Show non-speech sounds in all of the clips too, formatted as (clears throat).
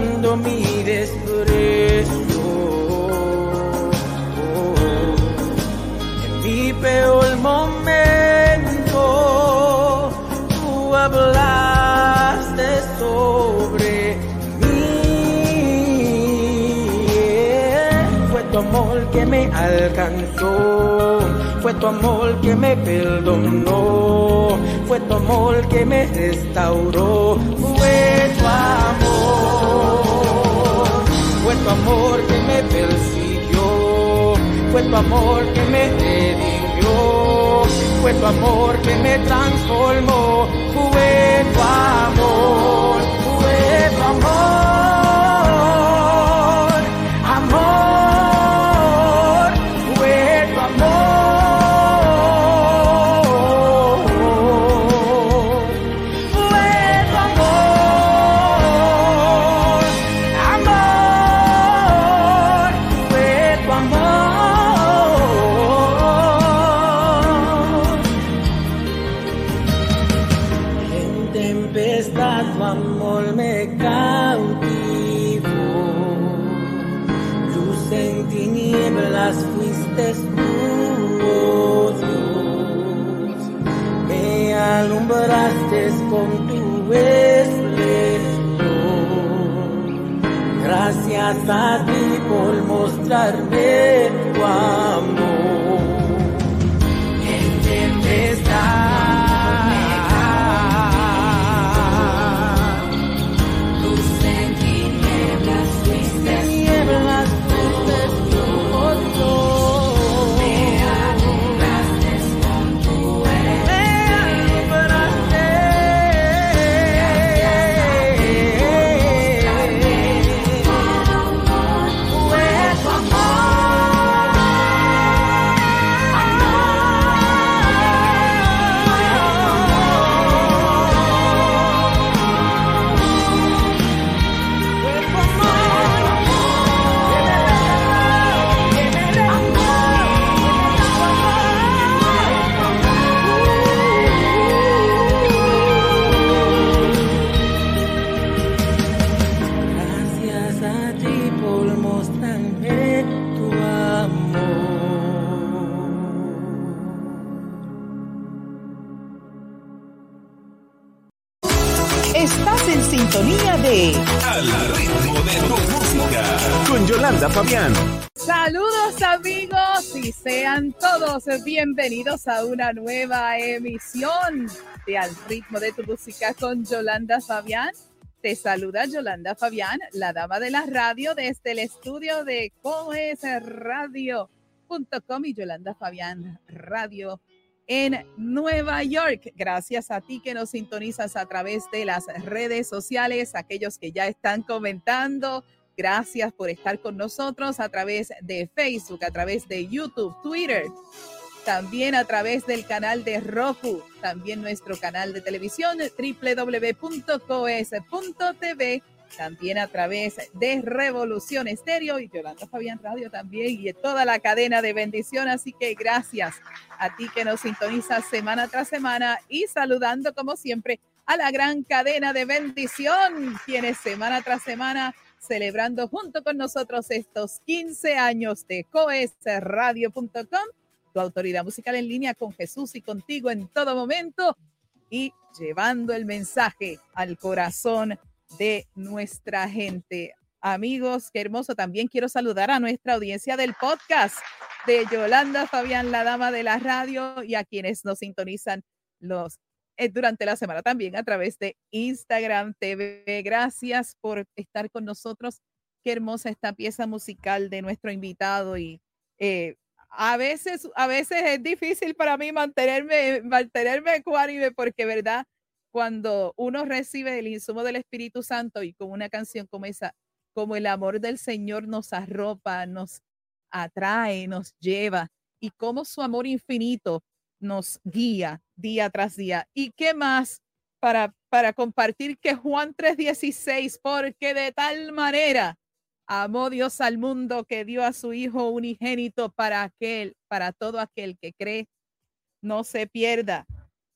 Mi desprecio. En mi peor momento, tú hablaste sobre mí. Fue tu amor que me alcanzó fue tu amor que me perdonó, fue tu amor que me restauró, tu amor que me persiguió, fue tu amor que me redimió, fue tu amor que me transformó, fue tu amor, fue tu amor. Con tu esplendor. Gracias a ti por mostrarme tu amor. Fabián. Saludos amigos y sean todos bienvenidos a una nueva emisión de Al ritmo de tu música con Yolanda Fabián. Te saluda Yolanda Fabián, la dama de la radio desde el estudio de coesradio.com y Yolanda Fabián Radio en Nueva York. Gracias a ti que nos sintonizas a través de las redes sociales, aquellos que ya están comentando. Gracias por estar con nosotros a través de Facebook, a través de YouTube, Twitter, también a través del canal de Roku, también nuestro canal de televisión www.coes.tv también a través de Revolución Estéreo y Yolanda Fabián Radio también y toda la cadena de bendición. Así que gracias a ti que nos sintonizas semana tras semana y saludando como siempre a la gran cadena de bendición, quienes semana tras semana celebrando junto con nosotros estos 15 años de coesradio.com, tu autoridad musical en línea con Jesús y contigo en todo momento y llevando el mensaje al corazón de nuestra gente. Amigos, qué hermoso. También quiero saludar a nuestra audiencia del podcast de Yolanda Fabián, la dama de la radio, y a quienes nos sintonizan los durante la semana también a través de Instagram TV. Gracias por estar con nosotros. Qué hermosa esta pieza musical de nuestro invitado y eh, a veces, a veces es difícil para mí mantenerme, mantenerme ecuánime porque, verdad, cuando uno recibe el insumo del Espíritu Santo y con una canción como esa, como el amor del Señor nos arropa, nos atrae, nos lleva y como su amor infinito nos guía día tras día. ¿Y qué más para, para compartir que Juan 3:16, porque de tal manera amó Dios al mundo que dio a su Hijo unigénito para aquel, para todo aquel que cree, no se pierda,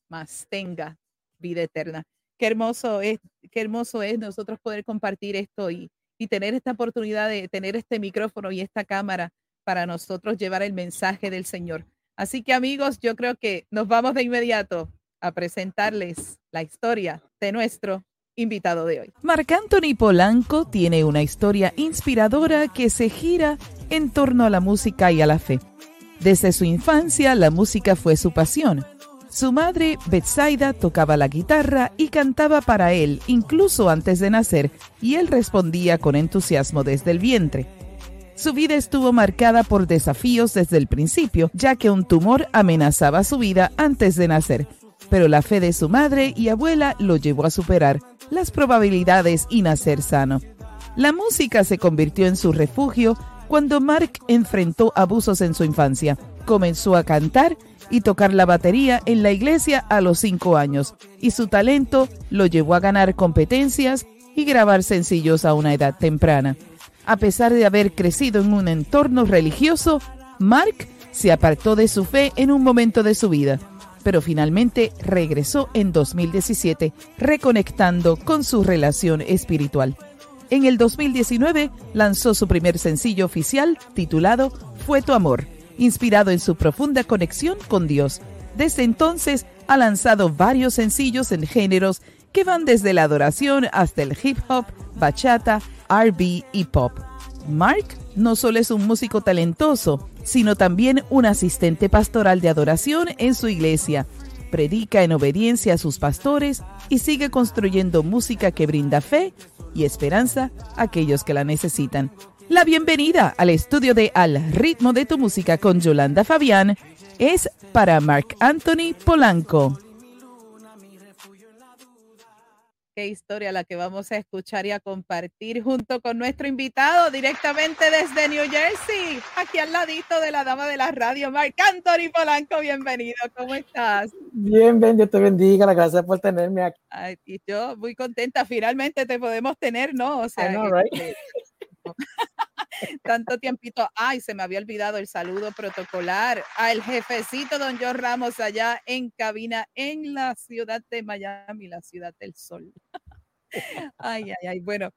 mas tenga vida eterna. Qué hermoso es, qué hermoso es nosotros poder compartir esto y, y tener esta oportunidad de tener este micrófono y esta cámara para nosotros llevar el mensaje del Señor. Así que amigos, yo creo que nos vamos de inmediato a presentarles la historia de nuestro invitado de hoy. Marc Anthony Polanco tiene una historia inspiradora que se gira en torno a la música y a la fe. Desde su infancia, la música fue su pasión su madre, Betsaida, tocaba la guitarra y cantaba para él incluso antes de nacer, y él respondía con entusiasmo desde el vientre. Su vida estuvo marcada por desafíos desde el principio, ya que un tumor amenazaba su vida antes de nacer, pero la fe de su madre y abuela lo llevó a superar las probabilidades y nacer sano. La música se convirtió en su refugio cuando Mark enfrentó abusos en su infancia. Comenzó a cantar y tocar la batería en la iglesia a los cinco años, y su talento lo llevó a ganar competencias y grabar sencillos a una edad temprana. A pesar de haber crecido en un entorno religioso, Mark se apartó de su fe en un momento de su vida, pero finalmente regresó en 2017, reconectando con su relación espiritual. En el 2019 lanzó su primer sencillo oficial titulado Fue tu amor inspirado en su profunda conexión con Dios. Desde entonces ha lanzado varios sencillos en géneros que van desde la adoración hasta el hip hop, bachata, RB y pop. Mark no solo es un músico talentoso, sino también un asistente pastoral de adoración en su iglesia. Predica en obediencia a sus pastores y sigue construyendo música que brinda fe y esperanza a aquellos que la necesitan. La bienvenida al estudio de Al ritmo de tu música con Yolanda Fabián es para Mark Anthony Polanco. Qué historia la que vamos a escuchar y a compartir junto con nuestro invitado directamente desde New Jersey, aquí al ladito de la dama de la radio, Mark Anthony Polanco. Bienvenido, ¿cómo estás? Bien, bien, Dios te bendiga, gracias por tenerme aquí. y yo muy contenta, finalmente te podemos tener, ¿no? O sea, right? (laughs) Tanto tiempito. Ay, se me había olvidado el saludo protocolar al jefecito don John Ramos allá en cabina en la ciudad de Miami, la ciudad del sol. (laughs) ay, ay, ay. Bueno,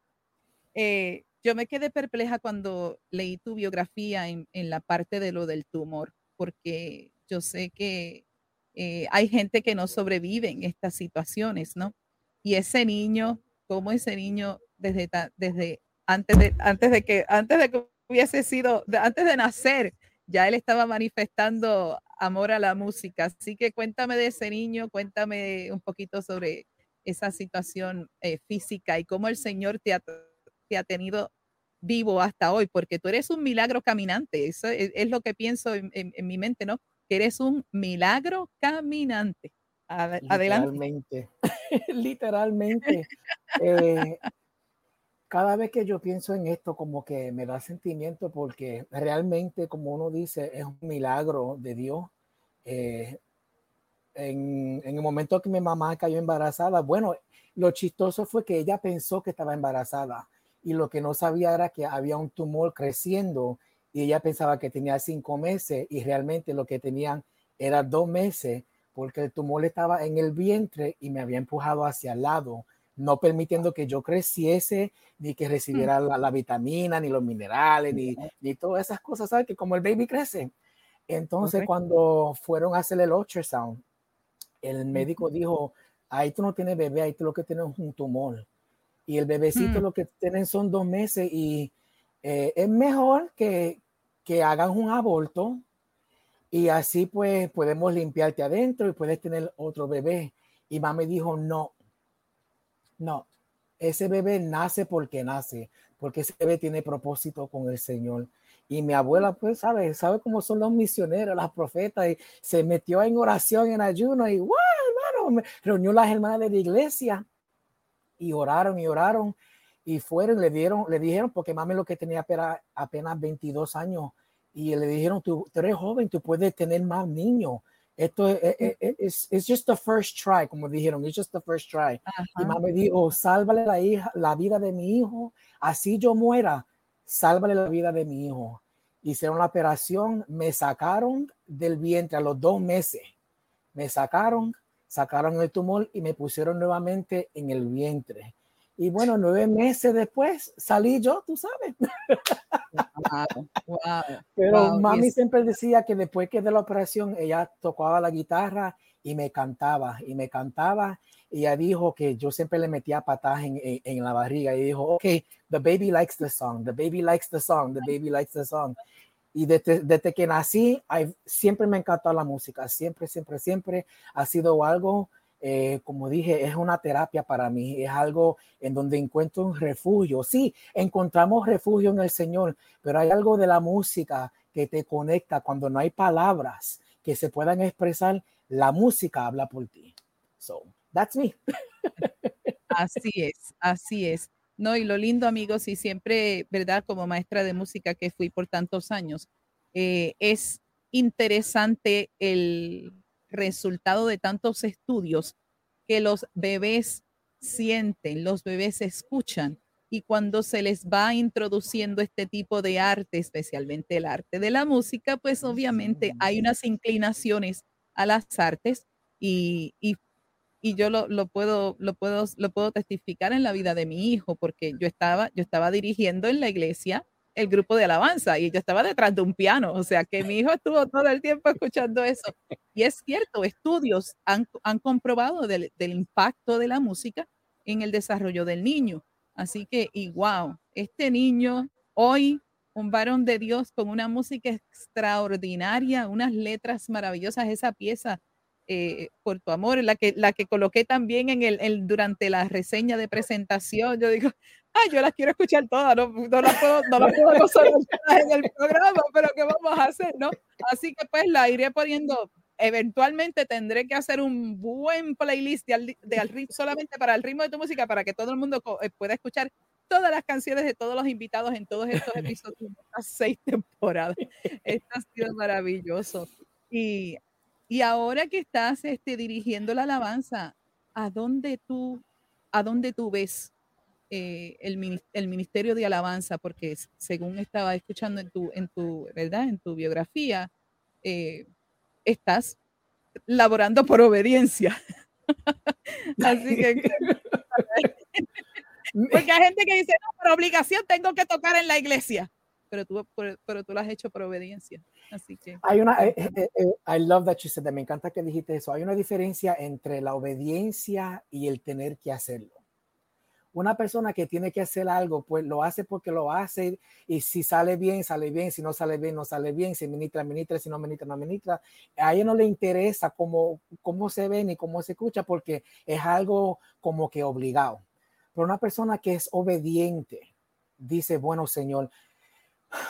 eh, yo me quedé perpleja cuando leí tu biografía en, la parte de lo del tumor, porque yo sé que eh, hay gente que no sobrevive en estas situaciones, ¿no? Y ese niño, como ese niño desde, desde antes de, antes de que, antes de que hubiese sido, antes de nacer, ya él estaba manifestando amor a la música. Así que cuéntame de ese niño, cuéntame un poquito sobre esa situación eh, física y cómo el Señor te ha, te ha, tenido vivo hasta hoy, porque tú eres un milagro caminante. Eso es, lo que pienso en, mi mente, ¿no? que eres un milagro caminante. Adelante. Literalmente, (laughs) literalmente. Eh, cada vez que yo pienso en esto, como que me da sentimiento porque realmente, como uno dice, es un milagro de Dios. Eh, en, en, el momento que mi mamá cayó embarazada, bueno, lo chistoso fue que ella pensó que estaba embarazada y lo que no sabía era que había un tumor creciendo y ella pensaba que tenía cinco meses y realmente lo que tenían era dos meses porque el tumor estaba en el vientre y me había empujado hacia el lado no permitiendo que yo creciese, ni que recibiera mm. la, vitamina, ni los minerales, ni, ni todas esas cosas, ¿sabes? Que como el baby crece. Entonces, cuando fueron a hacer el ultrasound, el médico dijo, ahí tú no tienes bebé, ahí tú lo que tienes es un tumor. Y el bebecito mm. lo que tienen son dos meses y eh, es mejor que, que hagan un aborto y así pues podemos limpiarte adentro y puedes tener otro bebé. Y mamá me dijo, no, no, ese bebé nace porque nace, porque ese bebé tiene propósito con el Señor. Y mi abuela, pues, sabe, sabe cómo son los misioneros, las profetas, y se metió en oración, en ayuno, y wow, hermano, reunió las hermanas de la iglesia y oraron y oraron y fueron, le dieron, le dijeron, porque mami lo que tenía apenas 22 años, y le dijeron, tú, tú eres joven, tú puedes tener más niños. Esto es, es, es, just the first try, como dijeron, it's just the first try. Y mamá me dijo, sálvale la, hija, la vida de mi hijo, así yo muera, sálvale la vida de mi hijo. Hicieron la operación, me sacaron del vientre a los dos meses. Me sacaron, sacaron el tumor y me pusieron nuevamente en el vientre. Y bueno, nueve meses después salí yo, tú sabes. Pero mami siempre decía que después que de la operación ella tocaba la guitarra y me cantaba y me cantaba. Y ella dijo que yo siempre le metía patadas en, en, la barriga y dijo, ok, the baby likes the song, the baby likes the song, the baby likes the song. Y desde, desde que nací, siempre me encantó la música, siempre, siempre, siempre ha sido algo eh, como dije, es una terapia para mí, es algo en donde encuentro un refugio. Sí, encontramos refugio en el Señor, pero hay algo de la música que te conecta cuando no hay palabras que se puedan expresar, la música habla por ti. So, that's me. (laughs) Así es, así es. No, y lo lindo, amigos, y siempre, ¿verdad? Como maestra de música que fui por tantos años, eh, es interesante el resultado de tantos estudios que los bebés sienten, los bebés escuchan y cuando se les va introduciendo este tipo de arte, especialmente el arte de la música, pues obviamente hay unas inclinaciones a las artes y, y, y yo lo, lo, puedo, lo, puedo, lo puedo testificar en la vida de mi hijo, porque yo estaba, yo estaba dirigiendo en la iglesia el grupo de alabanza y yo estaba detrás de un piano, o sea que mi hijo estuvo todo el tiempo escuchando eso. Y es cierto, estudios han, han comprobado del, del, impacto de la música en el desarrollo del niño. Así que, y wow, este niño hoy, un varón de Dios con una música extraordinaria, unas letras maravillosas, esa pieza eh, por tu amor, la que, la que coloqué también en el, el, durante la reseña de presentación. Yo digo, ay, yo las quiero escuchar todas, no, no las puedo, no las puedo en el programa, pero ¿qué vamos a hacer, no? Así que pues la iré poniendo. Eventualmente tendré que hacer un buen playlist de, de, solamente para el ritmo de tu música para que todo el mundo eh, pueda escuchar todas las canciones de todos los invitados en todos estos episodios, estas seis temporadas. Esto ha sido maravilloso. Y, y ahora que estás este, dirigiendo la alabanza, ¿a dónde tú, a dónde tú ves eh, el, el, Ministerio de Alabanza, porque según estaba escuchando en tu, en tu, ¿verdad? En tu biografía, eh, estás laborando por obediencia. (laughs) Así que... (laughs) (laughs) porque hay gente que dice, no, por obligación tengo que tocar en la iglesia, pero tú, pero tú lo has hecho por obediencia. Así que... Hay una, eh, I love that you said that, me encanta que dijiste eso. Hay una diferencia entre la obediencia y el tener que hacerlo una persona que tiene que hacer algo, pues lo hace porque lo hace y si sale bien, sale bien, si no sale bien, no sale bien, si ministra, ministra, si no ministra, no ministra. A ella no le interesa cómo, cómo se ve ni cómo se escucha porque es algo como que obligado. Pero una persona que es obediente dice, bueno, Señor,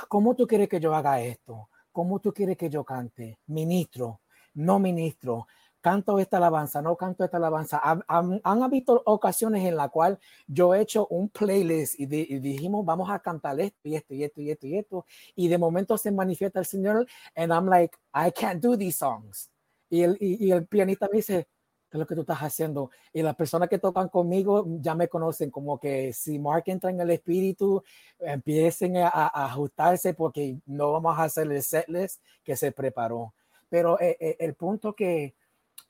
¿cómo tú quieres que yo haga esto? ¿cómo tú quieres que yo cante? Ministro, no ministro, canto esta alabanza, no canto esta alabanza. Han, habido ocasiones en la cual yo he hecho un playlist y, dijimos, vamos a cantar esto y esto y esto y esto y esto. Y de momento se manifiesta el Señor and I'm like, I can't do these songs. Y el, y, el pianista me dice, ¿qué es lo que tú estás haciendo? Y las personas que tocan conmigo ya me conocen como que si Mark entra en el espíritu, empiecen a, ajustarse porque no vamos a hacer el setlist que se preparó. Pero eh, eh, el punto que,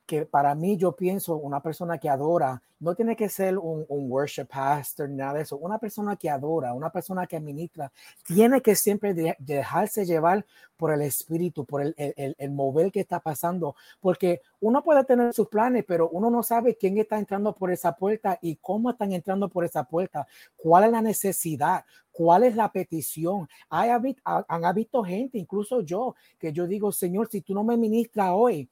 que para mí yo pienso una persona que adora, no tiene que ser un, un, worship pastor, nada de eso, una persona que adora, una persona que administra, tiene que siempre dejarse llevar por el espíritu, por el, el, el, mover que está pasando, porque uno puede tener sus planes, pero uno no sabe quién está entrando por esa puerta y cómo están entrando por esa puerta, cuál es la necesidad, cuál es la petición. Hay, han habido gente, incluso yo, que yo digo, Señor, si tú no me ministras hoy,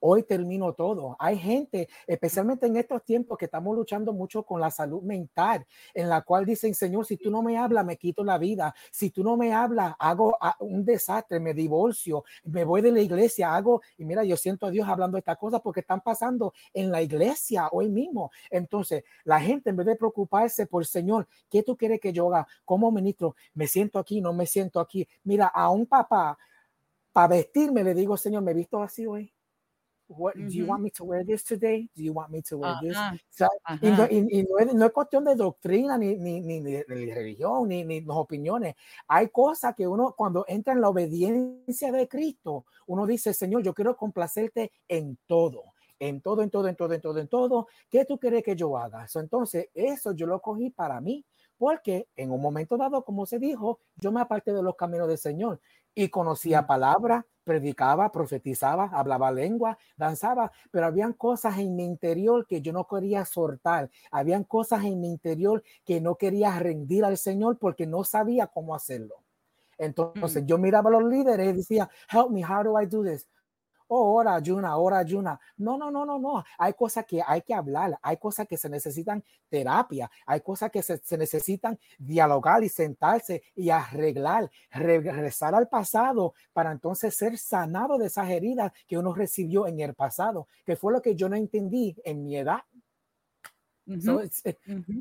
hoy termino todo. Hay gente, especialmente en estos tiempos que estamos luchando mucho con la salud mental, en la cual dicen, Señor, si tú no me hablas, me quito la vida. Si tú no me hablas, hago un desastre, me divorcio, me voy de la iglesia, hago, y mira, yo siento a Dios hablando estas cosas porque están pasando en la iglesia hoy mismo. Entonces, la gente en vez de preocuparse por, Señor, ¿qué tú quieres que yo haga como ministro? Me siento aquí, no me siento aquí. Mira, a un papá, para vestirme, le digo, Señor, me he visto así hoy What, Do you want me to wear this today? Do you want me to wear this? y, no, es, cuestión de doctrina, ni, ni, ni, ni religión, ni, ni opiniones. Hay cosas que uno, cuando entra en la obediencia de Cristo, uno dice, Señor, yo quiero complacerte en todo en todo, en todo, en todo, en todo, en todo. ¿Qué tú quieres que yo haga? entonces, eso yo lo cogí para mí, porque en un momento dado, como se dijo, yo me aparté de los caminos del Señor y conocía palabras, predicaba, profetizaba, hablaba lengua, danzaba, pero habían cosas en mi interior que yo no quería soltar, habían cosas en mi interior que no quería rendir al Señor porque no sabía cómo hacerlo. Entonces mm. yo miraba a los líderes y decía, help me, how do I do this? Oh, hora ayuna, hora ayuna. No, no, no, no, no. Hay cosas que hay que hablar, hay cosas que se necesitan terapia, hay cosas que se, necesitan dialogar y sentarse y arreglar, regresar al pasado para entonces ser sanado de esas heridas que uno recibió en el pasado, que fue lo que yo no entendí en mi edad. So it's,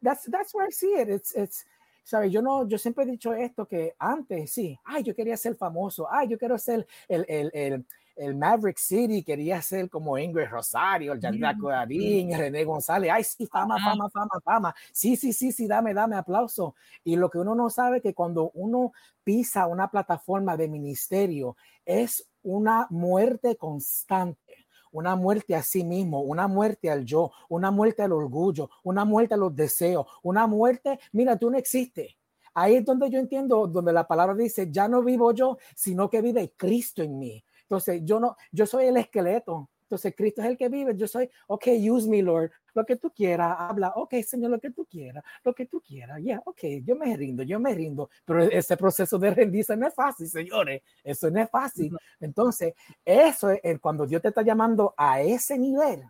that's, that's where I see it. It's, it's, ¿sabes? Yo no, yo siempre he dicho esto que antes, sí, ay, yo quería ser famoso, ay, yo quiero ser el, el, el, el Maverick City quería ser como Ingrid Rosario, el Gianluca Darín, René González. Ay, sí, fama, fama, fama, fama. Sí, sí, sí, sí, dame, dame aplauso. Y lo que uno no sabe es que cuando uno pisa una plataforma de ministerio es una muerte constante una muerte a sí mismo, una muerte al yo, una muerte al orgullo, una muerte a los deseos, una muerte, mira, tú no existes. Ahí es donde yo entiendo, donde la palabra dice, ya no vivo yo, sino que vive Cristo en mí. Entonces, yo no, yo soy el esqueleto. Entonces, Cristo es el que vive. Yo soy, ok, use me, Lord. Lo que tú quieras, habla. Ok, Señor, lo que tú quieras, lo que tú quieras. Ya, yeah, ok, yo me rindo, yo me rindo. Pero ese proceso de rendirse no es fácil, señores. Eso no es fácil. Entonces, eso es cuando Dios te está llamando a ese nivel.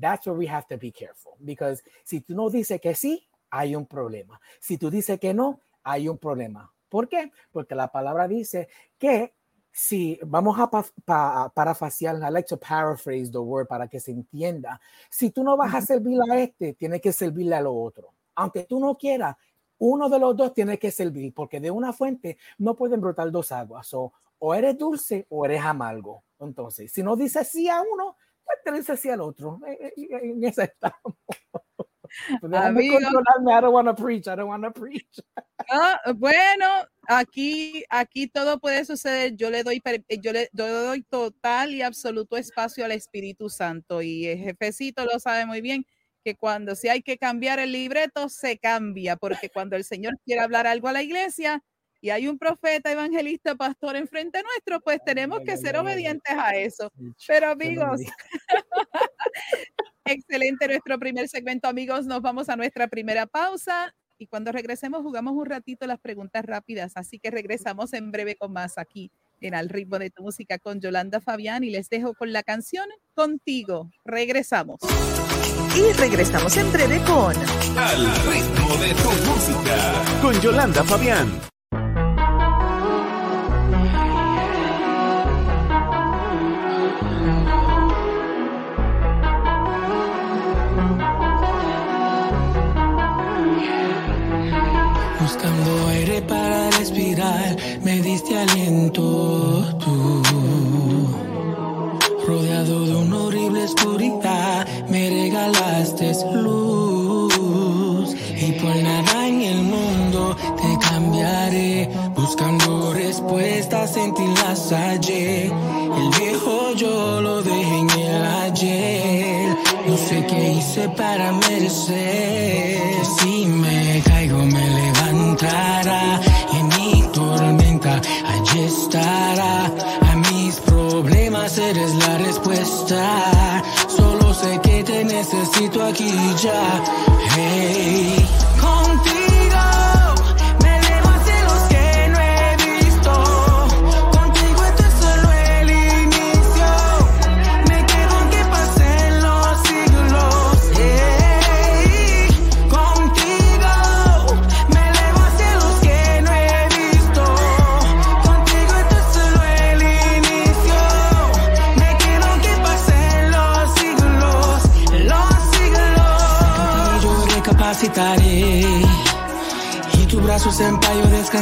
That's where we have to be careful. Because si tú no dices que sí, hay un problema. Si tú dices que no, hay un problema. ¿Por qué? Porque la palabra dice que si vamos a pa, parafaciar, I like to paraphrase the word para que se entienda. Si tú no vas a servirle a este, tienes que servirle a lo otro. Aunque tú no quieras, uno de los dos tiene que servir, porque de una fuente no pueden brotar dos aguas. O, o eres dulce o eres amargo. Entonces, si no dices sí a uno, pues te dices sí al otro. Eh, eh, en esa estamos. (laughs) Amigo, I don't want to preach. I don't want to preach. (laughs) Ah, bueno, aquí, aquí todo puede suceder. Yo le doy, yo le doy total y absoluto espacio al Espíritu Santo y el jefecito lo sabe muy bien que cuando si hay que cambiar el libreto se cambia, porque cuando el Señor quiere hablar algo a la iglesia y hay un profeta, evangelista, pastor enfrente nuestro, pues tenemos que ser obedientes a eso. Pero amigos, (laughs) excelente nuestro primer segmento, amigos. Nos vamos a nuestra primera pausa y cuando regresemos jugamos un ratito las preguntas rápidas, así que regresamos en breve con más aquí en Al ritmo de tu música con Yolanda Fabián y les dejo con la canción Contigo. Regresamos. Y regresamos en breve con Al ritmo de tu música con Yolanda Fabián. Para respirar, me diste aliento tú. Rodeado de una horrible oscuridad, me regalaste luz. Y por nada en el mundo te cambiaré. Buscando respuestas en ti las hallé. El viejo yo lo dejé en el ayer. No sé qué hice para merecer. Me Y en mi tormenta, allí estará. A mis problemas eres la respuesta. Solo sé que te necesito aquí ya. Hey,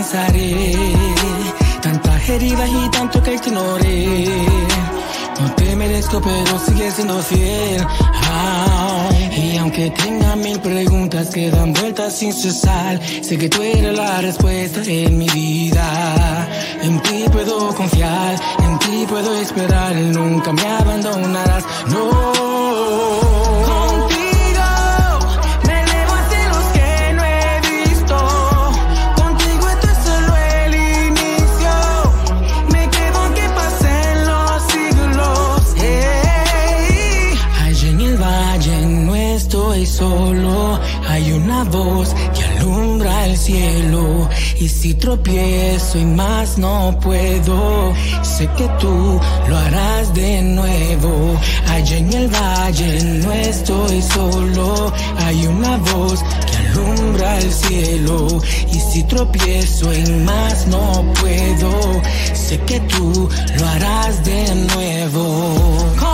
yo descansaré. Tantas heridas y tanto que ignoré. No te merezco, pero sigues siendo fiel. Ah, y aunque tenga mil preguntas que dan vueltas sin cesar, sé que tú eres la respuesta en mi vida. En ti puedo confiar, en ti puedo esperar, nunca me abandonarás. No. Y si tropiezo y más no puedo, sé que tú lo harás de nuevo. Allá en el valle no estoy solo. Hay una voz que alumbra el cielo. Y si tropiezo en más no puedo, sé que tú lo harás de nuevo.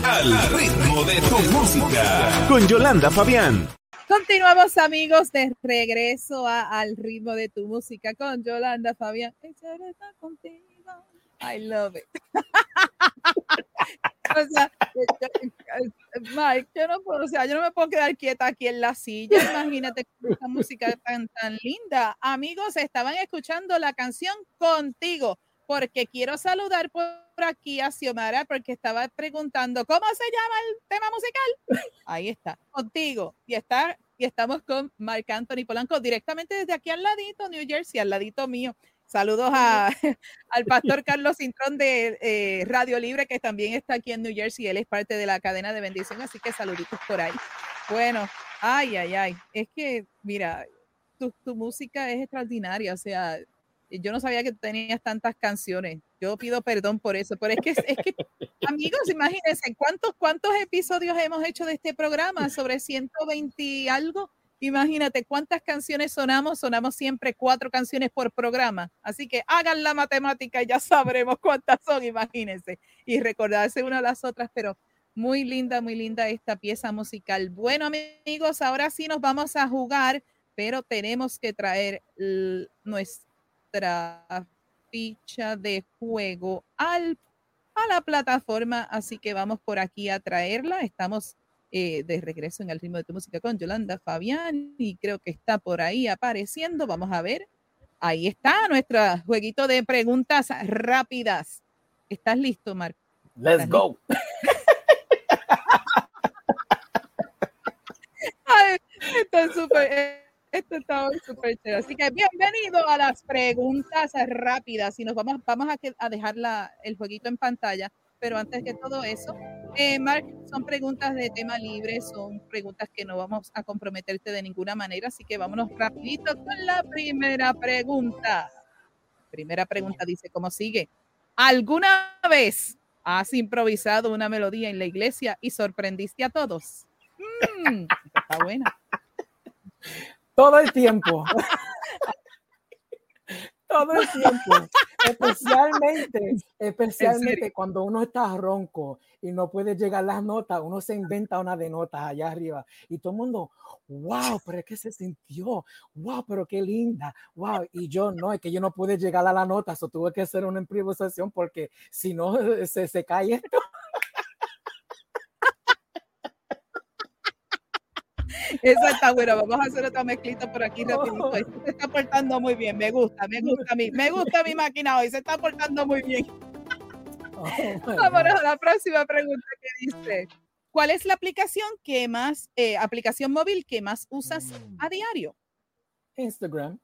Al ritmo de tu música. Con Yolanda Fabián. Continuamos amigos de regreso a Al ritmo de tu música con Yolanda Fabián. Contigo. I love it. (laughs) Mike, yo no puedo, o sea, yo no me puedo quedar quieta aquí en la silla. Imagínate con esta música tan, tan linda. Amigos, estaban escuchando la canción Contigo, porque quiero saludar por aquí a Xiomara, porque estaba preguntando, ¿cómo se llama el tema musical? Ahí está, Contigo. Y está y estamos con Marc Anthony Polanco directamente desde aquí al ladito, New Jersey, al ladito mío. Saludos a, (laughs) al pastor Carlos Cintrón de eh, Radio Libre, que también está aquí en New Jersey. Él es parte de la cadena de bendición, así que saluditos por ahí. Bueno, ay, ay, ay. Es que, mira, tu, tu música es extraordinaria. O sea, yo no sabía que tenías tantas canciones. Yo pido perdón por eso, pero es que, es que (laughs) amigos, imagínense cuántos, cuántos episodios hemos hecho de este programa sobre 120 y algo. Imagínate cuántas canciones sonamos, sonamos siempre cuatro canciones por programa. Así que hagan la matemática y ya sabremos cuántas son, imagínense. Y recordarse una a las otras, pero muy linda, muy linda esta pieza musical. Bueno, amigos, ahora sí nos vamos a jugar, pero tenemos que traer l- nuestra ficha de juego al, a la plataforma, así que vamos por aquí a traerla. Estamos eh, de regreso en el ritmo de tu música con Yolanda Fabián y creo que está por ahí apareciendo. Vamos a ver. Ahí está nuestro jueguito de preguntas rápidas. ¿Estás listo, Marco? Let's go. esto (laughs) es súper esto está súper chévere. Así que bienvenido a las preguntas rápidas. Y nos vamos, vamos a, a dejar la, el jueguito en pantalla. Pero antes que todo eso, eh, Mark, son preguntas de tema libre, son preguntas que no vamos a comprometerte de ninguna manera. Así que vámonos rapidito con la primera pregunta. Primera pregunta dice, ¿cómo sigue? ¿Alguna vez has improvisado una melodía en la iglesia y sorprendiste a todos? Mm, está buena. Todo el tiempo. Todo el tiempo. Especialmente, especialmente cuando uno está ronco y no puede llegar las notas, uno se inventa una de notas allá arriba y todo el mundo, wow, pero es que se sintió, wow, pero qué linda, wow. Y yo no, es que yo no pude llegar a la nota, eso tuve que hacer una improvisación porque si no se, se cae esto. Esa está buena. Vamos a hacer otra mezclita por aquí rapidito. Se está portando muy bien. Me gusta, me gusta a mí. Me gusta mi máquina hoy. Se está portando muy bien. Oh, Vámonos a la próxima pregunta que dice. ¿Cuál es la aplicación que más, eh, aplicación móvil que más usas a diario? Instagram.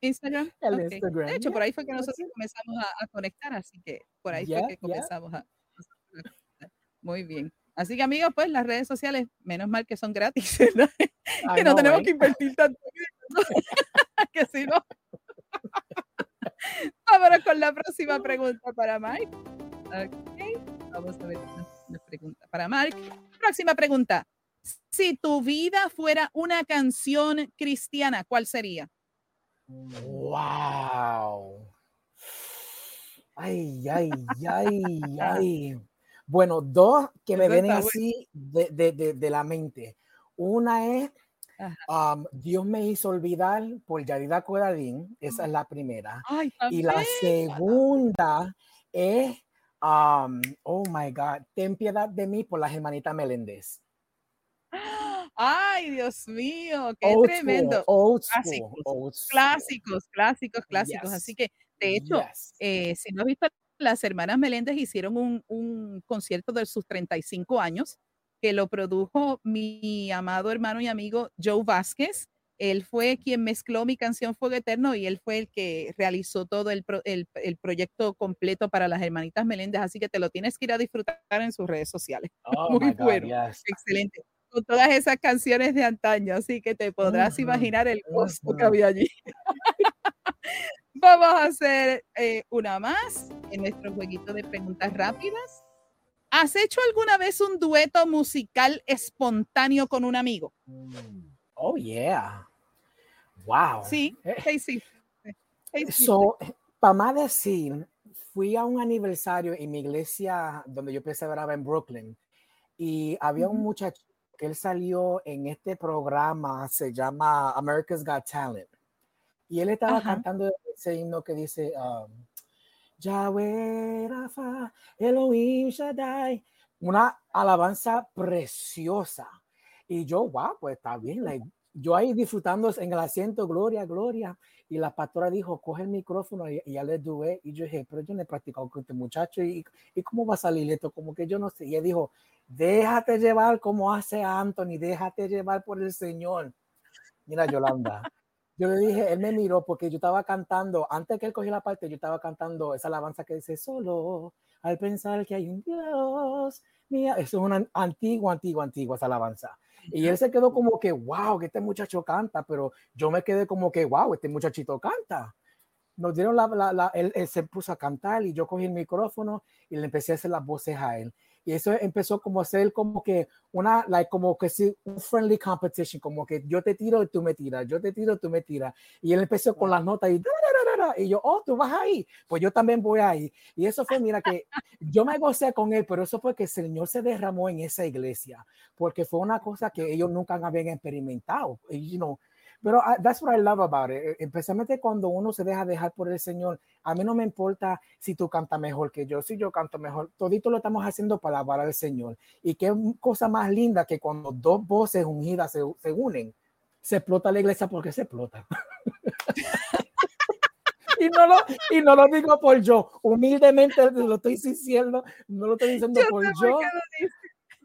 Instagram. (laughs) Instagram. De hecho, por ahí fue que nosotros comenzamos a, conectar, así que por ahí fue que comenzamos a. Muy bien. Así que amigos, pues las redes sociales, menos mal que son gratis, (laughs) que no, tenemos que invertir tanto. (laughs) que si no. (laughs) Vámonos con la próxima pregunta para Mike. Vamos a ver una pregunta para Mike. Próxima pregunta. Si tu vida fuera una canción cristiana, ¿cuál sería? Wow. Ay, ay, ay, ay. Bueno, dos que me vienen así de, de, de, la mente. Una es um, Dios me hizo olvidar por Yarida Cuadradín, esa es la primera. y la segunda es, um, oh my God, Ten piedad de mí por la hermanita Meléndez. Ay, Dios mío, qué tremendo. clásicos, clásicos, clásicos, clásicos. Así que, de hecho, eh, si no has visto las hermanas Meléndez hicieron un, concierto de sus 35 años que lo produjo mi amado hermano y amigo Joe Vázquez. Él fue quien mezcló mi canción Fuego Eterno y él fue el que realizó todo el, proyecto completo para las hermanitas Meléndez. Así que te lo tienes que ir a disfrutar en sus redes sociales. (laughs) Oh Muy bueno. Excelente. Con todas esas canciones de antaño. Así que te podrás imaginar el costo que había allí. (laughs) Vamos a hacer eh, una más en nuestro jueguito de preguntas rápidas. ¿Has hecho alguna vez un dueto musical espontáneo con un amigo? Oh, yeah. Wow. Sí, eh, sí. So, para más decir, fui a un aniversario en mi iglesia donde yo perseveraba en Brooklyn y había un muchacho que él salió en este programa, se llama America's Got Talent. Y él estaba cantando ese himno que dice, um, Yahweh Rafa, Elohim Shaddai, una alabanza preciosa. Y yo, wow, pues está bien. yo ahí disfrutando en el asiento, gloria, gloria. Y la pastora dijo, coge el micrófono y, ya le dué. Y yo dije, pero yo no he practicado con este muchacho. ¿Y, ¿Y cómo va a salir esto? Como que yo no sé. Y él dijo, déjate llevar como hace Anthony, déjate llevar por el Señor. Mira, Yolanda, yo le dije, él me miró porque yo estaba cantando, antes que él cogiera la parte, yo estaba cantando esa alabanza que dice, solo al pensar que hay un Dios, mía, eso es una antigua, antigua, antigua esa alabanza. Y él se quedó como que, wow, que este muchacho canta, pero yo me quedé como que, wow, este muchachito canta. Nos dieron la, la, la él, él, se puso a cantar y yo cogí el micrófono y le empecé a hacer las voces a él. Y eso empezó como a ser como que una, like, como que sí, un friendly competition, como que yo te tiro y tú me tiras, yo te tiro, tú me tiras. Y él empezó con las notas y, y yo, oh, tú vas ahí, pues yo también voy ahí. Y eso fue, mira, que yo me gocé con él, pero eso fue que el Señor se derramó en esa iglesia, porque fue una cosa que ellos nunca habían experimentado. Y, you know, Pero uh, that's what I love about it. E, especialmente cuando uno se deja dejar por el Señor. A mí no me importa si tú cantas mejor que yo, si yo canto mejor. Todito lo estamos haciendo para alabar al Señor. Y qué cosa más linda que cuando dos voces ungidas se, se unen, se explota la iglesia porque se explota. (laughs) y, no lo, y no lo digo por yo. Humildemente lo estoy diciendo, no lo estoy diciendo yo por yo.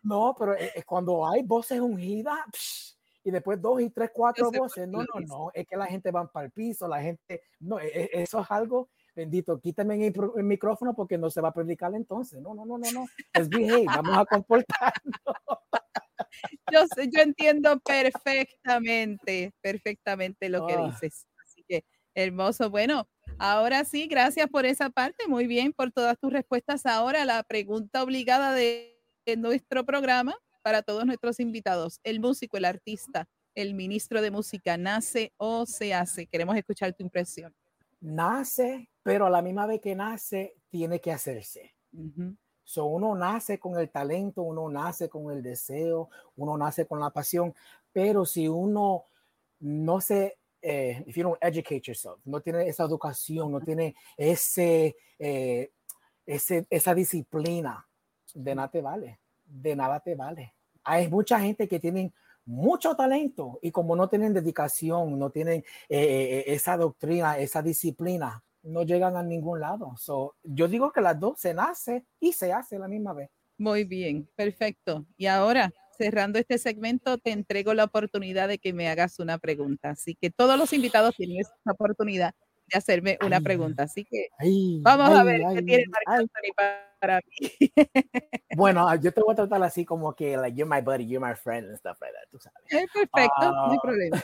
No, pero es, cuando hay voces ungidas. Psh, y después dos y tres, cuatro voces. No, no, no, es que la gente va para el piso, la gente, no, e, e, eso es algo, bendito, quítame el, micrófono porque no se va a predicar entonces. No, no, no, no, no, es behave, vamos a comportarnos. (laughs) Yo, yo entiendo perfectamente, perfectamente lo que ah. dices. Así que hermoso. Bueno, ahora sí, gracias por esa parte. Muy bien, por todas tus respuestas. Ahora la pregunta obligada de nuestro programa para todos nuestros invitados. El músico, el artista, el ministro de música, ¿nace o se hace? Queremos escuchar tu impresión. Nace, pero a la misma vez que nace, tiene que hacerse. so, uno nace con el talento, uno nace con el deseo, uno nace con la pasión, pero si uno no se, eh, if you don't educate yourself, no tiene esa educación, no tiene ese, eh, ese esa disciplina, de nada te vale, de nada te vale hay mucha gente que tienen mucho talento y como no tienen dedicación, no tienen eh, eh, esa doctrina, esa disciplina, no llegan a ningún lado. yo digo que las dos se nace y se hace la misma vez. Muy bien, perfecto. Y ahora, cerrando este segmento, te entrego la oportunidad de que me hagas una pregunta. Así que todos los invitados tienen esa oportunidad de hacerme una pregunta. Así que vamos a ver qué tiene para mí. bueno, yo te voy a tratar así como que, like, you're my buddy, you're my friend and stuff like that, tú sabes. Es perfecto, no hay ah, problema.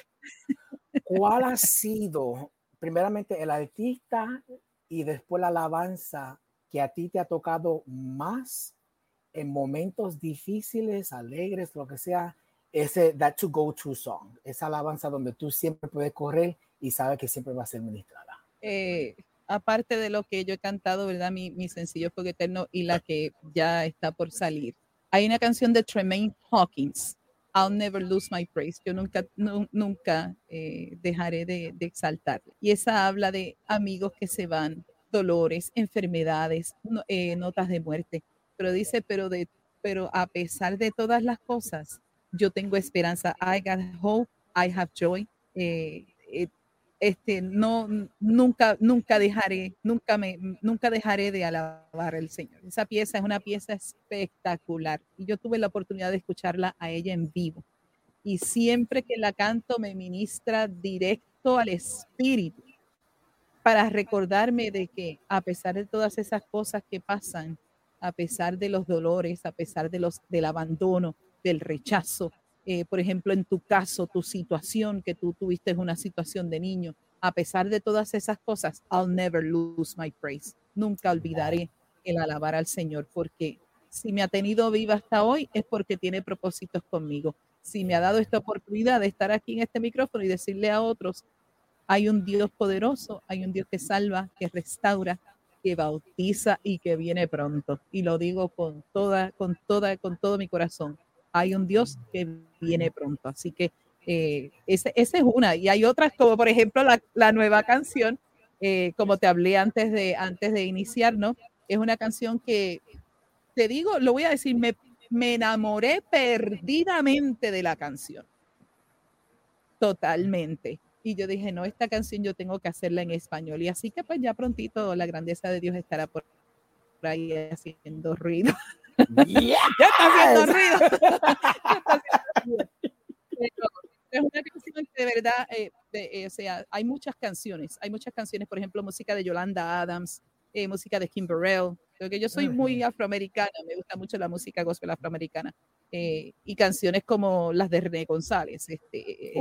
¿Cuál ha sido, primeramente, el artista y después la alabanza que a ti te ha tocado más en momentos difíciles, alegres, lo que sea, ese that to go to song, esa alabanza donde tú siempre puedes correr y sabes que siempre va a ser ministrada? Eh, aparte de lo que yo he cantado, ¿verdad? Mi, mi sencillo Fuego Eterno y la que ya está por salir. Hay una canción de Tremaine Hawkins, I'll Never Lose My Praise. Yo nunca, nunca eh, dejaré de, de exaltar. Y esa habla de amigos que se van, dolores, enfermedades, eh, notas de muerte. Pero dice, pero, de, pero a pesar de todas las cosas, yo tengo esperanza. I got hope, I have joy. Eh, este, no, nunca, nunca dejaré, nunca me, nunca dejaré de alabar al Señor. Esa pieza es una pieza espectacular y yo tuve la oportunidad de escucharla a ella en vivo. Y siempre que la canto me ministra directo al espíritu para recordarme de que a pesar de todas esas cosas que pasan, a pesar de los dolores, a pesar de los, del abandono, del rechazo, eh, por ejemplo, en tu caso, tu situación, que tú tuviste una situación de niño, a pesar de todas esas cosas, I'll never lose my praise. Nunca olvidaré el alabar al Señor, porque si me ha tenido viva hasta hoy es porque tiene propósitos conmigo. Si me ha dado esta oportunidad de estar aquí en este micrófono y decirle a otros, hay un Dios poderoso, hay un Dios que salva, que restaura, que bautiza y que viene pronto. Y lo digo con toda, con toda, con todo mi corazón hay un Dios que viene pronto. Así que eh, esa es una. Y hay otras, como por ejemplo la, nueva canción, eh, como te hablé antes de, antes de iniciar, ¿no? Es una canción que, te digo, lo voy a decir, me, me enamoré perdidamente de la canción. Totalmente. Y yo dije, no, esta canción yo tengo que hacerla en español. Y así que pues ya prontito la grandeza de Dios estará por ahí haciendo ruido. (laughs) (laughs) ya está haciendo ruido. (laughs) es una canción que de verdad, eh, eh, o sea, hay muchas canciones, hay muchas canciones, por ejemplo, música de Yolanda Adams, eh, música de Kim Burrell, porque yo soy muy afroamericana, me gusta mucho la música gospel afroamericana, y canciones como las de René González, este,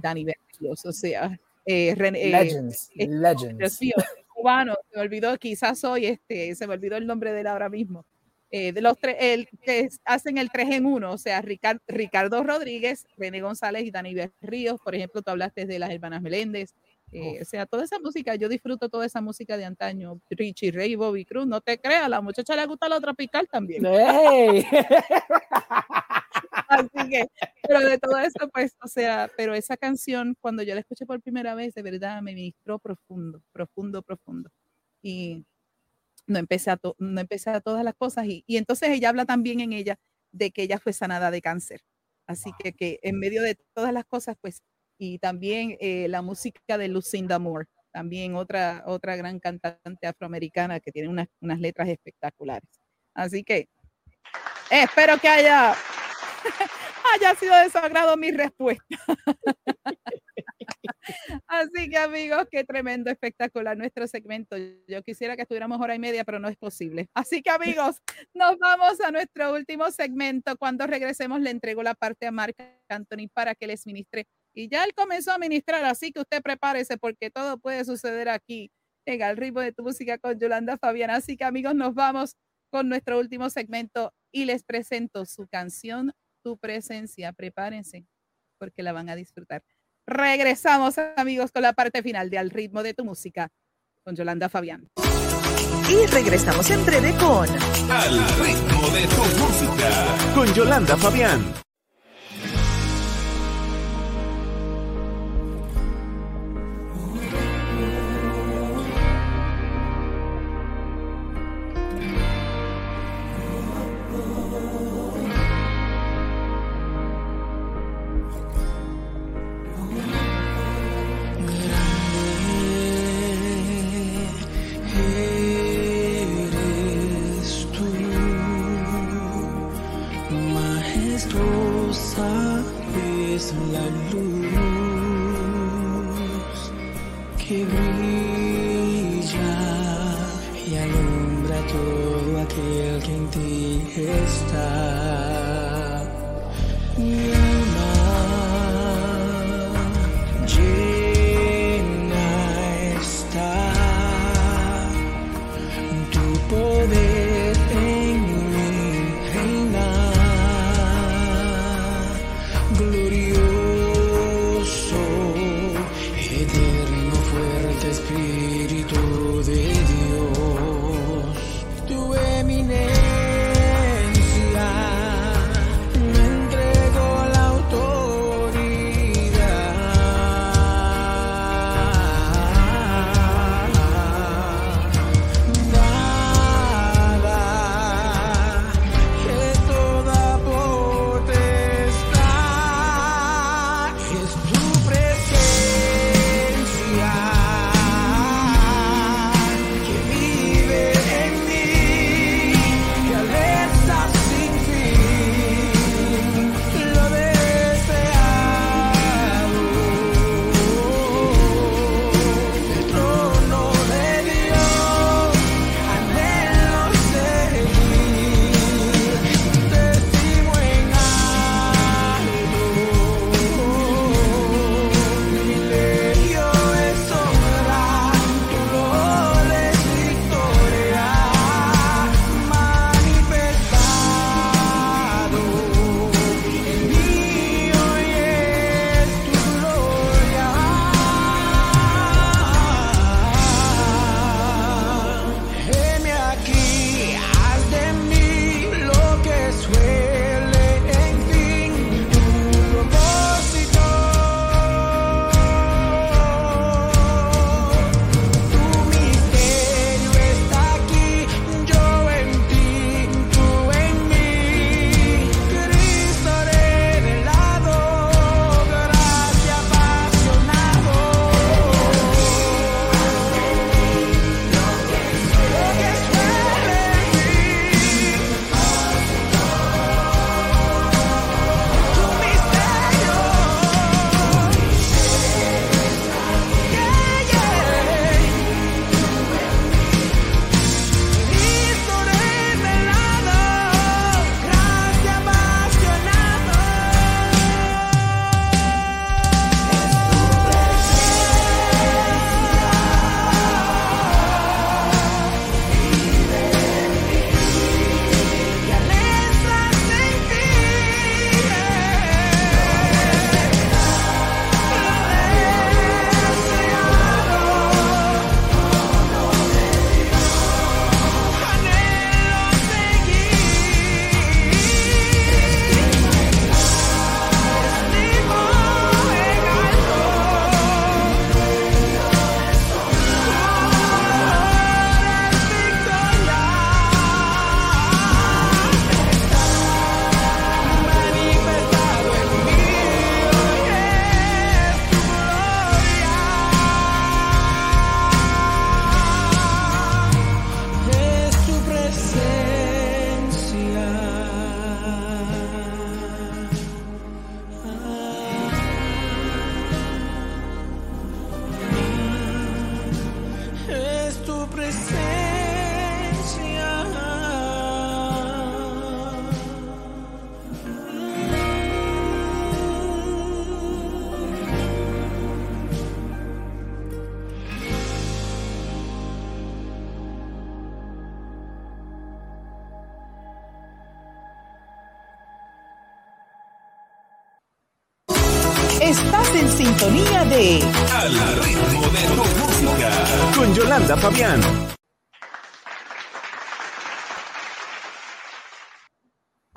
Danny Berrios, o sea, René, Legends, Legends. cubano, se me olvidó, quizás hoy, este, se me olvidó el nombre de él ahora mismo, eh, de los tres, el, que hacen el 3 en 1, o sea, Ricardo Rodríguez, René González y Dani Ríos, por ejemplo, tú hablaste de las hermanas Meléndez, eh, o sea, toda esa música, yo disfruto toda esa música de antaño, Richie Ray, Bobby Cruz, no te creas, a la muchacha le gusta lo tropical también. (laughs) Así que, pero de todo eso, pues, o sea, pero esa canción, cuando yo la escuché por primera vez, de verdad me ministró profundo, profundo, profundo. Y no empecé a, no empecé a todas las cosas. Y, y, entonces ella habla también en ella de que ella fue sanada de cáncer. Así que, que en medio de todas las cosas, pues, y también eh, la música de Lucinda Moore, también otra, otra gran cantante afroamericana que tiene unas, unas letras espectaculares. Así que espero que haya, (laughs) haya sido de su agrado mi respuesta. (laughs) Así que amigos, qué tremendo, espectacular nuestro segmento. Yo quisiera que estuviéramos hora y media, pero no es posible. Así que amigos, nos vamos a nuestro último segmento. Cuando regresemos le entrego la parte a Marc Anthony para que les ministre. Y ya él comenzó a ministrar, así que usted prepárese porque todo puede suceder aquí en el ritmo de tu música con Yolanda Fabiana. Así que amigos, nos vamos con nuestro último segmento y les presento su canción, Tu Presencia. Prepárense porque la van a disfrutar. Regresamos, amigos, con la parte final de Al ritmo de tu música con Yolanda Fabián. Y regresamos en breve con Al ritmo de tu música con Yolanda Fabián. Rosa es la luz que brilla y alumbra todo aquel que en ti está.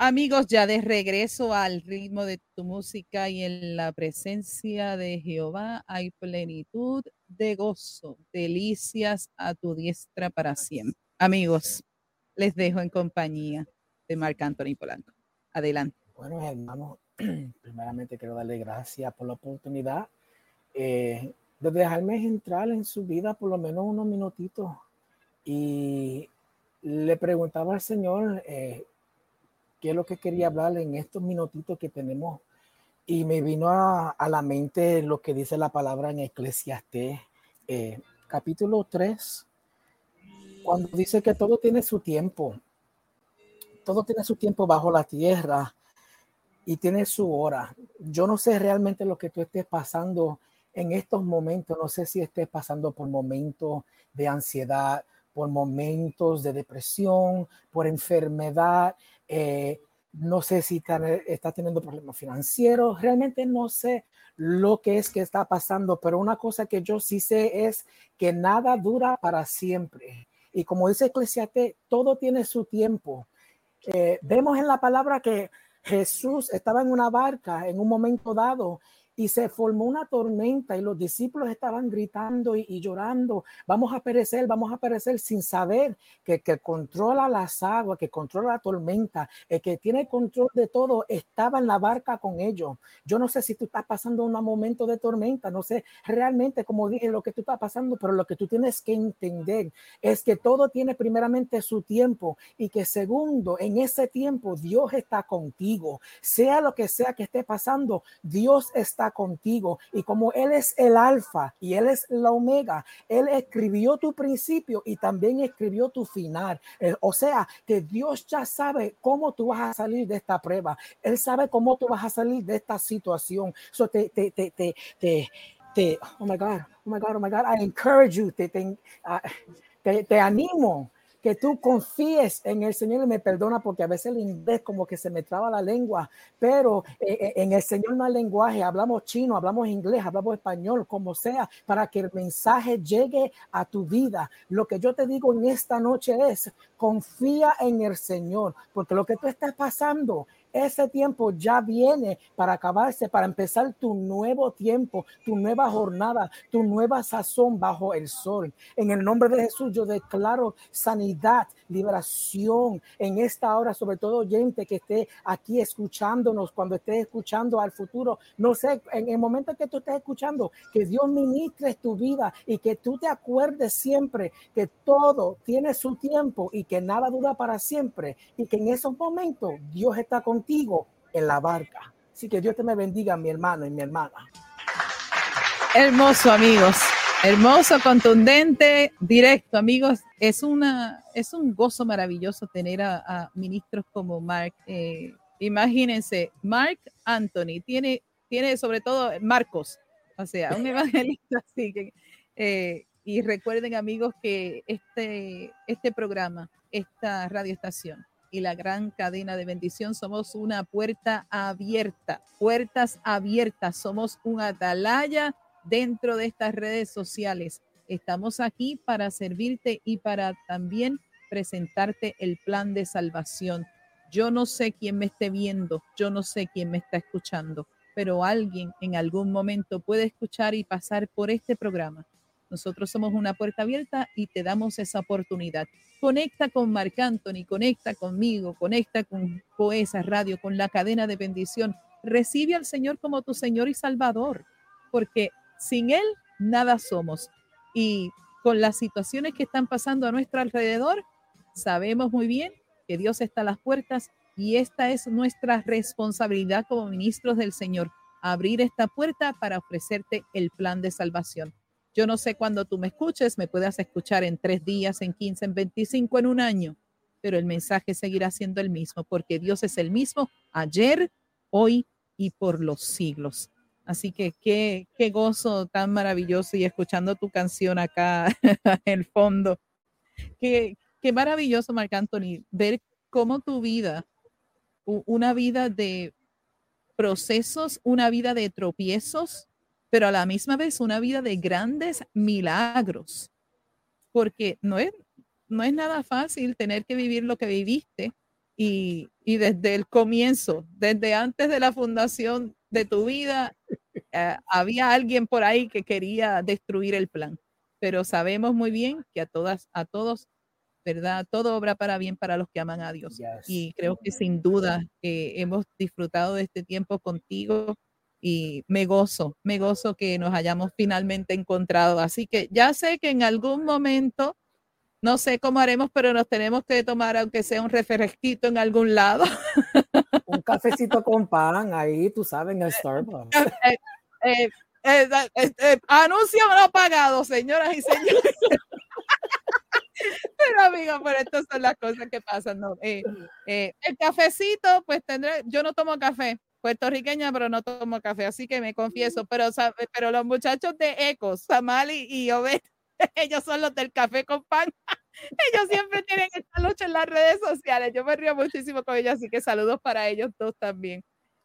Amigos, ya de regreso al ritmo de tu música y en la presencia de Jehová hay plenitud de gozo, delicias a tu diestra para siempre. Amigos, les dejo en compañía de Marc Anthony Polanco. Adelante. Bueno, hermanos, (clears throat) primeramente quiero darle gracias por la oportunidad eh, de dejarme entrar en su vida por lo menos unos minutitos. Y le preguntaba al Señor eh, qué es lo que quería hablar en estos minutitos que tenemos. Y me vino a, la mente lo que dice la palabra en Eclesiastés, eh, capítulo 3, cuando dice que todo tiene su tiempo. Todo tiene su tiempo bajo la tierra y tiene su hora. Yo no sé realmente lo que tú estés pasando en estos momentos. No sé si estés pasando por momentos de ansiedad, por momentos de depresión, por enfermedad. Eh, no sé si está teniendo problemas financieros. Realmente no sé lo que es que está pasando, pero una cosa que yo sí sé es que nada dura para siempre. Y como dice Eclesiastes, todo tiene su tiempo. Eh, vemos en la palabra que Jesús estaba en una barca en un momento dado y se formó una tormenta y los discípulos estaban gritando y, llorando, vamos a perecer, vamos a perecer sin saber que, que controla las aguas, que controla la tormenta, el que tiene control de todo, estaba en la barca con ellos. Yo no sé si tú estás pasando un momento de tormenta, no sé realmente, como dije, lo que tú estás pasando, pero lo que tú tienes que entender es que todo tiene primeramente su tiempo y que segundo, en ese tiempo Dios está contigo, sea lo que sea que esté pasando, Dios está contigo. Y como Él es el alfa y Él es la omega, Él escribió tu principio y también escribió tu final. Eh, o sea, que Dios ya sabe cómo tú vas a salir de esta prueba. Él sabe cómo tú vas a salir de esta situación. So te, te, te, te, te, oh my God, oh my God, oh my God, I encourage you, te, te, ah, te animo que tú confíes en el Señor y me perdona porque a veces el inglés como que se me traba la lengua, pero eh, eh, en el Señor no hay lenguaje, hablamos chino, hablamos inglés, hablamos español, como sea, para que el mensaje llegue a tu vida. Lo que yo te digo en esta noche es, confía en el Señor, porque lo que tú estás pasando ese tiempo ya viene para acabarse, para empezar tu nuevo tiempo, tu nueva jornada, tu nueva sazón bajo el sol. En el nombre de Jesús yo declaro sanidad, liberación en esta hora, sobre todo gente que esté aquí escuchándonos, cuando esté escuchando al futuro. No sé, en el momento que tú estés escuchando, que Dios ministre tu vida y que tú te acuerdes siempre que todo tiene su tiempo y que nada dura para siempre y que en esos momentos Dios está con contigo en la barca. Así que Dios te me bendiga, mi hermano y mi hermana. Hermoso, amigos. Hermoso, contundente, directo, amigos. Es una, es un gozo maravilloso tener a, ministros como Mark. Eh, imagínense, Mark Anthony tiene, tiene sobre todo Marcos, o sea, un evangelista (laughs) eh, y recuerden, amigos, que este, este programa, esta radioestación, y la gran cadena de bendición. Somos una puerta abierta, puertas abiertas. Somos un atalaya dentro de estas redes sociales. Estamos aquí para servirte y para también presentarte el plan de salvación. Yo no sé quién me esté viendo, yo no sé quién me está escuchando, pero alguien en algún momento puede escuchar y pasar por este programa nosotros somos una puerta abierta y te damos esa oportunidad. Conecta con Marc Anthony, conecta conmigo, conecta con Poesa Radio, con la cadena de bendición. Recibe al Señor como tu Señor y Salvador, porque sin Él nada somos. Y con las situaciones que están pasando a nuestro alrededor, sabemos muy bien que Dios está a las puertas y esta es nuestra responsabilidad como ministros del Señor, abrir esta puerta para ofrecerte el plan de salvación. Yo no sé cuándo tú me escuches, me puedas escuchar en tres días, en 15, en 25, en un año, pero el mensaje seguirá siendo el mismo, porque Dios es el mismo ayer, hoy y por los siglos. Así que qué, qué gozo tan maravilloso y escuchando tu canción acá (laughs) en el fondo. Qué, qué maravilloso, Marc Anthony, ver cómo tu vida, una vida de procesos, una vida de tropiezos, pero a la misma vez una vida de grandes milagros, porque no es, no es nada fácil tener que vivir lo que viviste y, y desde el comienzo, desde antes de la fundación de tu vida, eh, había alguien por ahí que quería destruir el plan, pero sabemos muy bien que a todas, a todos, ¿verdad? Todo obra para bien para los que aman a Dios. Y creo que sin duda eh, hemos disfrutado de este tiempo contigo y me gozo, me gozo que nos hayamos finalmente encontrado. Así que ya sé que en algún momento, no sé cómo haremos, pero nos tenemos que tomar, aunque sea un refresquito en algún lado. (laughs) Un cafecito con pan ahí, tú sabes, en el Starbucks. Eh, eh, eh, anuncio no pagado, señoras y señores. Pero amigo, pero estas son las cosas que pasan, ¿no? el cafecito, pues tendré, yo no tomo café, puertorriqueña, pero no tomo café, así que me confieso, pero, pero los muchachos de Ecos, Samali y Obed, (laughs) ellos son los del café con pan. (laughs) Ellos siempre (laughs) tienen esta lucha en las redes sociales. Yo me río muchísimo con ellos, así que saludos para ellos dos también.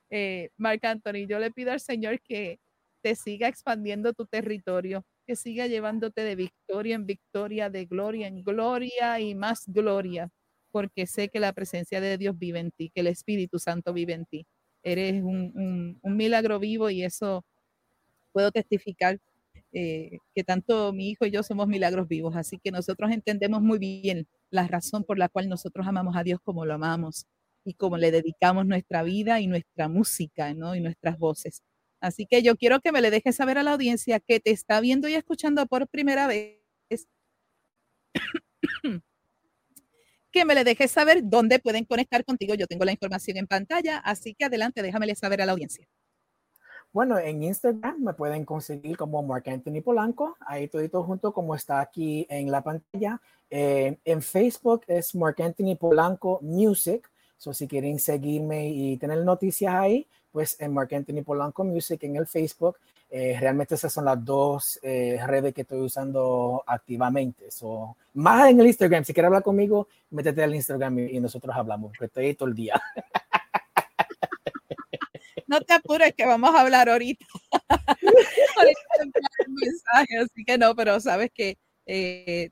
Eh, Marc Anthony, yo le pido al Señor que te siga expandiendo tu territorio, que siga llevándote de victoria en victoria, de gloria en gloria y más gloria, porque sé que la presencia de Dios vive en ti, que el Espíritu Santo vive en ti. Eres un, milagro vivo y eso puedo testificar eh, que tanto mi hijo y yo somos milagros vivos, así que nosotros entendemos muy bien la razón por la cual nosotros amamos a Dios como lo amamos y como le dedicamos nuestra vida y nuestra música, ¿no? Y nuestras voces. Así que yo quiero que me le dejes saber a la audiencia que te está viendo y escuchando por primera vez, que me le dejes saber dónde pueden conectar contigo. Yo tengo la información en pantalla, así que adelante, déjamele saber a la audiencia. Bueno, en Instagram me pueden conseguir como Mark Anthony Polanco, ahí todo junto como está aquí en la pantalla. Eh, en Facebook es Mark Anthony Polanco Music, so si quieren seguirme y tener noticias ahí, pues en Mark Anthony Polanco Music en el Facebook. Eh, realmente esas son las dos eh, redes que estoy usando activamente. So, más en el Instagram, si quieres hablar conmigo, métete al Instagram y, nosotros hablamos, que estoy ahí todo el día. (laughs) No te apures que vamos a hablar ahorita. (laughs) así que no, pero sabes que, eh,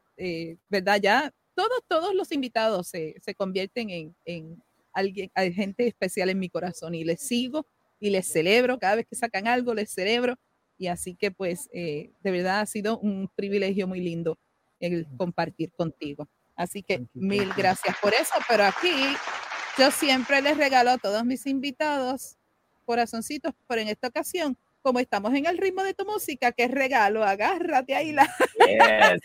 ¿verdad? Ya todos, todos los invitados se, se convierten en, en alguien, hay gente especial en mi corazón y les sigo y les celebro cada vez que sacan algo, les celebro. Y así que pues eh, de verdad ha sido un privilegio muy lindo el compartir contigo. Así que mil gracias por eso, pero aquí yo siempre les regalo a todos mis invitados corazoncitos, pero en esta ocasión como estamos en el ritmo de tu música, que regalo, agárrate ahí la... (laughs)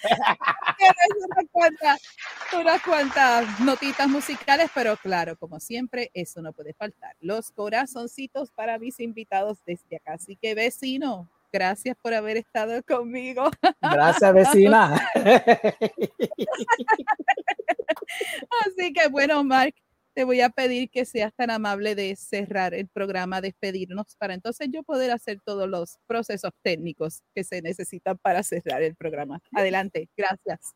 unas, cuantas, notitas musicales, pero claro, como siempre, eso no puede faltar. Los corazoncitos para mis invitados desde acá. Así que vecino, gracias por haber estado conmigo. Gracias, (laughs) vecina. Así que bueno, Mark, te voy a pedir que seas tan amable de cerrar el programa, despedirnos, para entonces yo poder hacer todos los procesos técnicos que se necesitan para cerrar el programa. Adelante, gracias.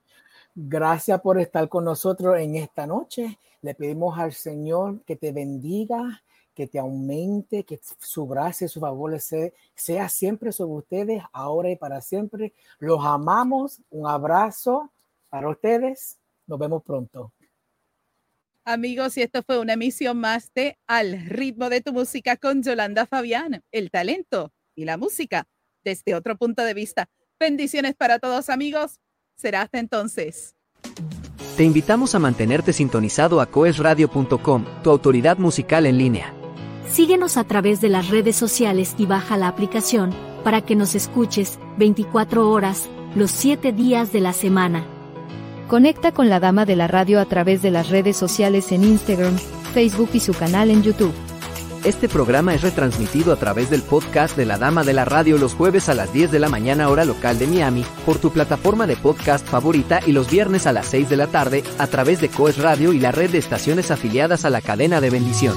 Gracias por estar con nosotros en esta noche. Le pedimos al Señor que te bendiga, que te aumente, que su gracia, su favor sea, sea siempre sobre ustedes, ahora y para siempre. Los amamos. Un abrazo para ustedes. Nos vemos pronto. Amigos, y esto fue una emisión más de Al ritmo de tu música con Yolanda Fabián, el talento y la música desde otro punto de vista. Bendiciones para todos amigos. Será hasta entonces. Te invitamos a mantenerte sintonizado a coesradio.com, tu autoridad musical en línea. Síguenos a través de las redes sociales y baja la aplicación para que nos escuches 24 horas, los 7 días de la semana Conecta con la dama de la radio a través de las redes sociales en Instagram, Facebook y su canal en YouTube. Este programa es retransmitido a través del podcast de la Dama de la Radio los jueves a las 10 de la mañana hora local de Miami, por tu plataforma de podcast favorita y los viernes a las 6 de la tarde a través de Coes Radio y la red de estaciones afiliadas a la cadena de bendición.